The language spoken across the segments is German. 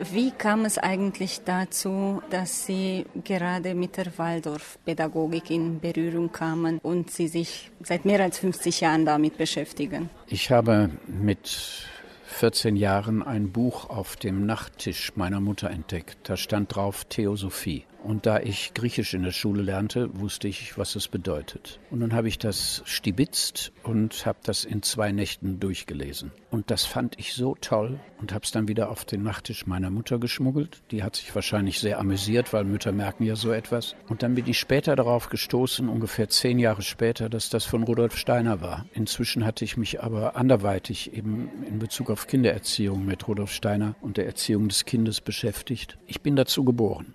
Wie kam es eigentlich dazu, dass Sie gerade mit der Waldorfpädagogik in Berührung kamen und Sie sich seit mehr als 50 Jahren damit beschäftigen? Ich habe mit 14 Jahren ein Buch auf dem Nachttisch meiner Mutter entdeckt. Da stand drauf Theosophie. Und da ich Griechisch in der Schule lernte, wusste ich, was es bedeutet. Und dann habe ich das stibitzt und habe das in zwei Nächten durchgelesen. Und das fand ich so toll und habe es dann wieder auf den Nachttisch meiner Mutter geschmuggelt. Die hat sich wahrscheinlich sehr amüsiert, weil Mütter merken ja so etwas. Und dann bin ich später darauf gestoßen, ungefähr zehn Jahre später, dass das von Rudolf Steiner war. Inzwischen hatte ich mich aber anderweitig eben in Bezug auf Kindererziehung mit Rudolf Steiner und der Erziehung des Kindes beschäftigt. Ich bin dazu geboren.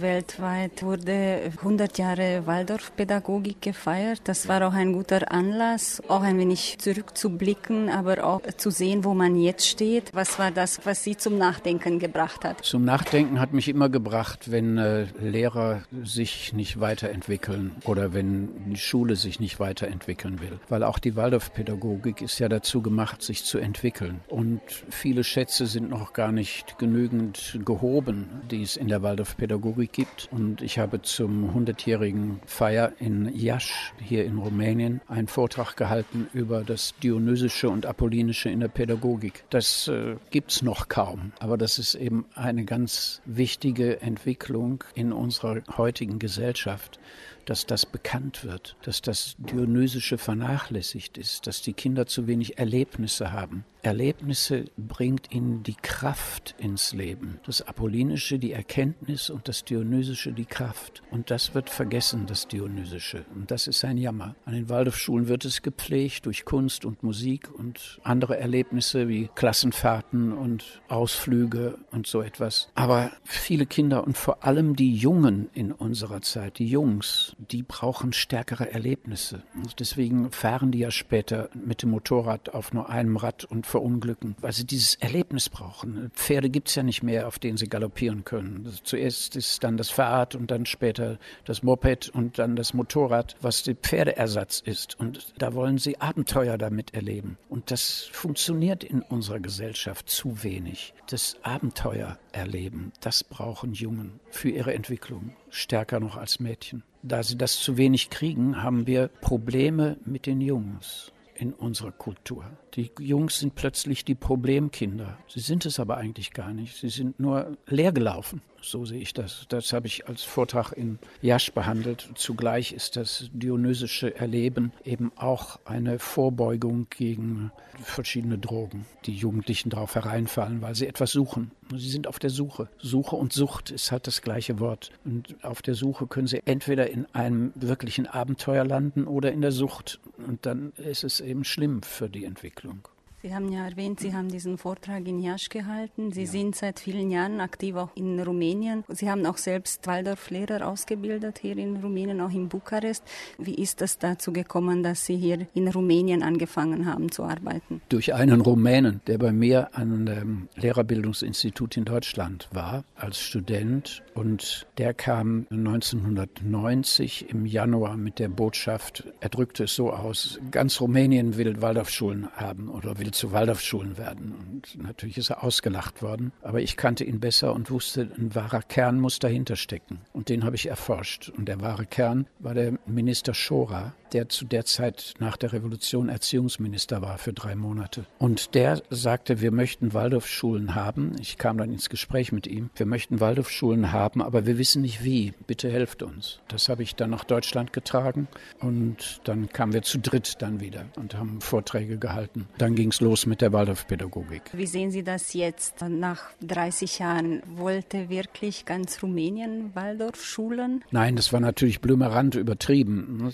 Weltweit wurde 100 Jahre Waldorfpädagogik gefeiert. Das war auch ein guter Anlass, auch ein wenig zurückzublicken, aber auch zu sehen, wo man jetzt steht. Was war das, was Sie zum Nachdenken gebracht hat? Zum Nachdenken hat mich immer gebracht, wenn äh, Lehrer sich nicht weiterentwickeln oder wenn die Schule sich nicht weiterentwickeln will. Weil auch die Waldorfpädagogik ist ja dazu gemacht, sich zu entwickeln. Und viele Schätze sind noch gar nicht genügend gehoben, die es in der Waldorfpädagogik gibt. Und ich habe zum 100-jährigen Feier in Iași, hier in Rumänien, einen Vortrag gehalten über das Dionysische und Apollinische in der Pädagogik. Das äh, gibt es noch kaum, aber das ist eben eine ganz wichtige Entwicklung in unserer heutigen Gesellschaft dass das bekannt wird, dass das Dionysische vernachlässigt ist, dass die Kinder zu wenig Erlebnisse haben. Erlebnisse bringt ihnen die Kraft ins Leben. Das Apollinische die Erkenntnis und das Dionysische die Kraft. Und das wird vergessen, das Dionysische. Und das ist ein Jammer. An den Waldorfschulen wird es gepflegt durch Kunst und Musik und andere Erlebnisse wie Klassenfahrten und Ausflüge und so etwas. Aber viele Kinder und vor allem die Jungen in unserer Zeit, die Jungs, die brauchen stärkere Erlebnisse. Und deswegen fahren die ja später mit dem Motorrad auf nur einem Rad und verunglücken, weil sie dieses Erlebnis brauchen. Pferde gibt es ja nicht mehr, auf denen sie galoppieren können. Zuerst ist dann das Fahrrad und dann später das Moped und dann das Motorrad, was der Pferdeersatz ist. Und da wollen sie Abenteuer damit erleben. Und das funktioniert in unserer Gesellschaft zu wenig. Das Abenteuer erleben, das brauchen Jungen für ihre Entwicklung, stärker noch als Mädchen. Da sie das zu wenig kriegen, haben wir Probleme mit den Jungs in unserer Kultur. Die Jungs sind plötzlich die Problemkinder. Sie sind es aber eigentlich gar nicht. Sie sind nur leergelaufen. So sehe ich das. Das habe ich als Vortrag in Jasch behandelt. Zugleich ist das dionysische Erleben eben auch eine Vorbeugung gegen verschiedene Drogen, die Jugendlichen darauf hereinfallen, weil sie etwas suchen. Sie sind auf der Suche. Suche und Sucht ist halt das gleiche Wort. Und auf der Suche können sie entweder in einem wirklichen Abenteuer landen oder in der Sucht. Und dann ist es eben schlimm für die Entwicklung. Sie haben ja erwähnt, Sie haben diesen Vortrag in Jasch gehalten. Sie ja. sind seit vielen Jahren aktiv auch in Rumänien. Sie haben auch selbst Waldorflehrer ausgebildet hier in Rumänien, auch in Bukarest. Wie ist es dazu gekommen, dass Sie hier in Rumänien angefangen haben zu arbeiten? Durch einen Rumänen, der bei mir an dem Lehrerbildungsinstitut in Deutschland war als Student und der kam 1990 im Januar mit der Botschaft, er drückte es so aus, ganz Rumänien will Waldorfschulen haben oder will zu Waldorfschulen werden. Und natürlich ist er ausgelacht worden. Aber ich kannte ihn besser und wusste, ein wahrer Kern muss dahinter stecken. Und den habe ich erforscht. Und der wahre Kern war der Minister Schora, der zu der Zeit nach der Revolution Erziehungsminister war für drei Monate. Und der sagte, wir möchten Waldorfschulen haben. Ich kam dann ins Gespräch mit ihm. Wir möchten Waldorfschulen haben, aber wir wissen nicht wie. Bitte helft uns. Das habe ich dann nach Deutschland getragen und dann kamen wir zu dritt dann wieder und haben Vorträge gehalten. Dann ging es los mit der Waldorfpädagogik. Wie sehen Sie das jetzt nach 30 Jahren? Wollte wirklich ganz Rumänien Waldorfschulen? Nein, das war natürlich blümerant übertrieben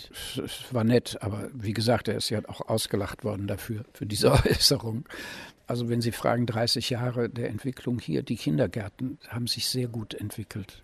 war nett, aber wie gesagt, er ist ja auch ausgelacht worden dafür, für diese Äußerung. Also wenn Sie fragen, 30 Jahre der Entwicklung hier, die Kindergärten haben sich sehr gut entwickelt.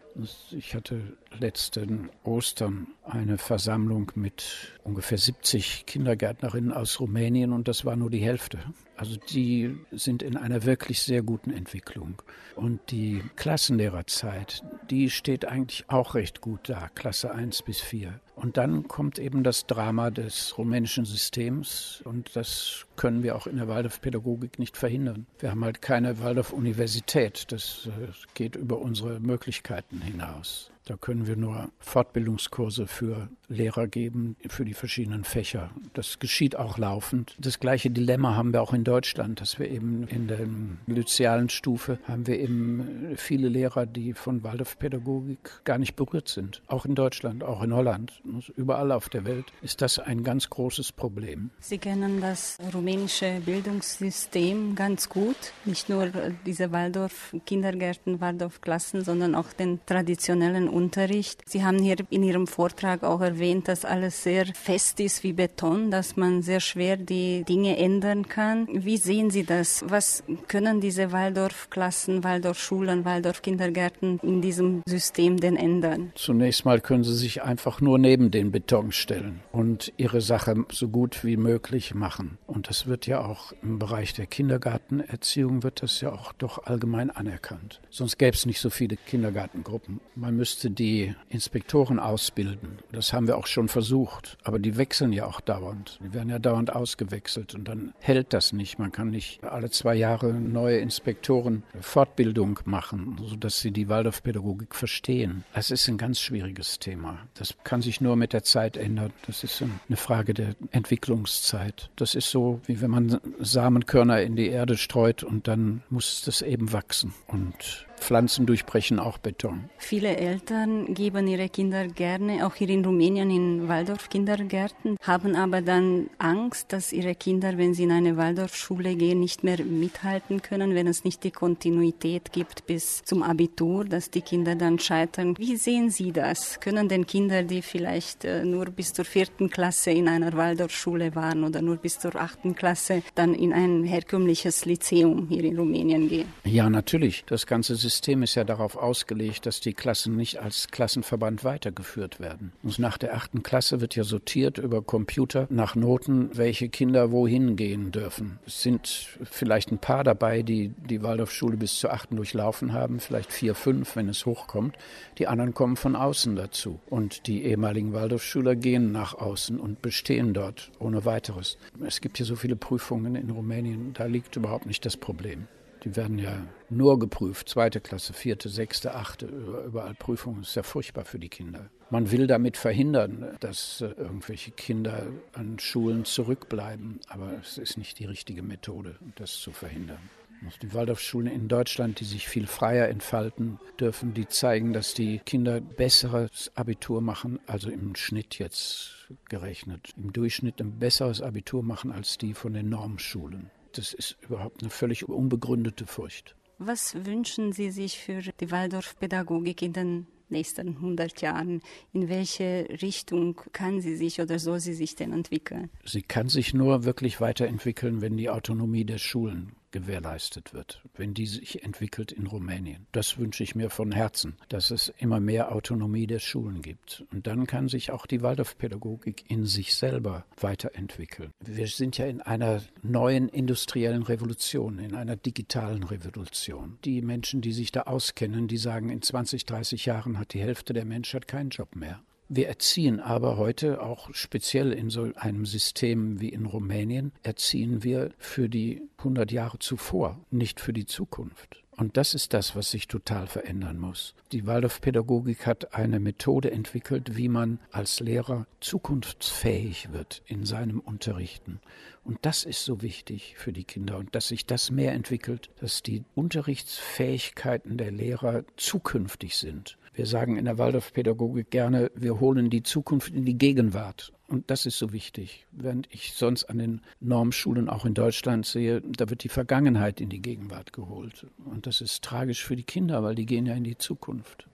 Ich hatte letzten Ostern eine Versammlung mit ungefähr 70 Kindergärtnerinnen aus Rumänien und das war nur die Hälfte. Also die sind in einer wirklich sehr guten Entwicklung. Und die Klassenlehrerzeit, die steht eigentlich auch recht gut da, Klasse 1 bis 4. Und dann kommt eben das Drama des rumänischen Systems und das können wir auch in der Waldorfpädagogik nicht verhindern. Wir haben halt keine Waldorf-Universität, das äh, geht über unsere Möglichkeiten hinaus. Da können wir nur Fortbildungskurse für Lehrer geben, für die verschiedenen Fächer. Das geschieht auch laufend. Das gleiche Dilemma haben wir auch in Deutschland, dass wir eben in der lyzealen Stufe haben wir eben viele Lehrer, die von Waldorfpädagogik gar nicht berührt sind. Auch in Deutschland, auch in Holland, überall auf der Welt ist das ein ganz großes Problem. Sie kennen das rumänische Bildungssystem ganz gut, nicht nur diese Waldorf-Kindergärten, Waldorf-Klassen, sondern auch den traditionellen Unterricht. Sie haben hier in Ihrem Vortrag auch erwähnt, dass alles sehr fest ist wie Beton, dass man sehr schwer die Dinge ändern kann. Wie sehen Sie das? Was können diese Waldorf-Klassen, Waldorf-Schulen, Waldorf-Kindergärten in diesem System denn ändern? Zunächst mal können sie sich einfach nur neben den Beton stellen und ihre Sache so gut wie möglich machen. Und das wird ja auch im Bereich der Kindergartenerziehung wird das ja auch doch allgemein anerkannt. Sonst gäbe es nicht so viele Kindergartengruppen. Man müsste müsste die Inspektoren ausbilden. Das haben wir auch schon versucht. Aber die wechseln ja auch dauernd. Die werden ja dauernd ausgewechselt. Und dann hält das nicht. Man kann nicht alle zwei Jahre neue Inspektoren Fortbildung machen, sodass sie die Waldorfpädagogik verstehen. Es ist ein ganz schwieriges Thema. Das kann sich nur mit der Zeit ändern. Das ist eine Frage der Entwicklungszeit. Das ist so, wie wenn man Samenkörner in die Erde streut und dann muss das eben wachsen. Und Pflanzen durchbrechen auch Beton. Viele Eltern geben ihre Kinder gerne, auch hier in Rumänien in Waldorf-Kindergärten, haben aber dann Angst, dass ihre Kinder, wenn sie in eine Waldorfschule gehen, nicht mehr mithalten können, wenn es nicht die Kontinuität gibt bis zum Abitur, dass die Kinder dann scheitern. Wie sehen Sie das? Können denn Kinder, die vielleicht äh, nur bis zur vierten Klasse in einer Waldorfschule waren oder nur bis zur achten Klasse, dann in ein herkömmliches Lyzeum hier in Rumänien gehen? Ja, natürlich. Das ganze System System ist ja darauf ausgelegt, dass die Klassen nicht als Klassenverband weitergeführt werden. Und nach der achten Klasse wird ja sortiert über Computer nach Noten, welche Kinder wohin gehen dürfen. Es sind vielleicht ein paar dabei, die die Waldorfschule bis zur achten durchlaufen haben, vielleicht vier, fünf, wenn es hochkommt. Die anderen kommen von außen dazu. Und die ehemaligen Waldorfschüler gehen nach außen und bestehen dort ohne weiteres. Es gibt hier so viele Prüfungen in Rumänien, da liegt überhaupt nicht das Problem. Die werden ja nur geprüft, zweite Klasse, vierte, sechste, achte, überall Prüfungen. Das ist ja furchtbar für die Kinder. Man will damit verhindern, dass äh, irgendwelche Kinder an Schulen zurückbleiben, aber es ist nicht die richtige Methode, das zu verhindern. Die Waldorfschulen in Deutschland, die sich viel freier entfalten dürfen, die zeigen, dass die Kinder besseres Abitur machen, also im Schnitt jetzt gerechnet, im Durchschnitt ein besseres Abitur machen als die von den Normschulen. Das ist überhaupt eine völlig unbegründete Furcht. Was wünschen Sie sich für die Waldorfpädagogik in den nächsten 100 Jahren? In welche Richtung kann sie sich oder soll sie sich denn entwickeln? Sie kann sich nur wirklich weiterentwickeln, wenn die Autonomie der Schulen gewährleistet wird, wenn die sich entwickelt in Rumänien. Das wünsche ich mir von Herzen, dass es immer mehr Autonomie der Schulen gibt. Und dann kann sich auch die Waldorfpädagogik in sich selber weiterentwickeln. Wir sind ja in einer neuen industriellen Revolution, in einer digitalen Revolution. Die Menschen, die sich da auskennen, die sagen, in 20, 30 Jahren hat die Hälfte der Menschheit keinen Job mehr. Wir erziehen aber heute auch speziell in so einem System wie in Rumänien, erziehen wir für die 100 Jahre zuvor, nicht für die Zukunft. Und das ist das, was sich total verändern muss. Die Waldorfpädagogik hat eine Methode entwickelt, wie man als Lehrer zukunftsfähig wird in seinem Unterrichten. Und das ist so wichtig für die Kinder und dass sich das mehr entwickelt, dass die Unterrichtsfähigkeiten der Lehrer zukünftig sind wir sagen in der Waldorfpädagogik gerne, wir holen die Zukunft in die Gegenwart. Und das ist so wichtig. Während ich sonst an den Normschulen auch in Deutschland sehe, da wird die Vergangenheit in die Gegenwart geholt. Und das ist tragisch für die Kinder, weil die gehen ja in die Zukunft.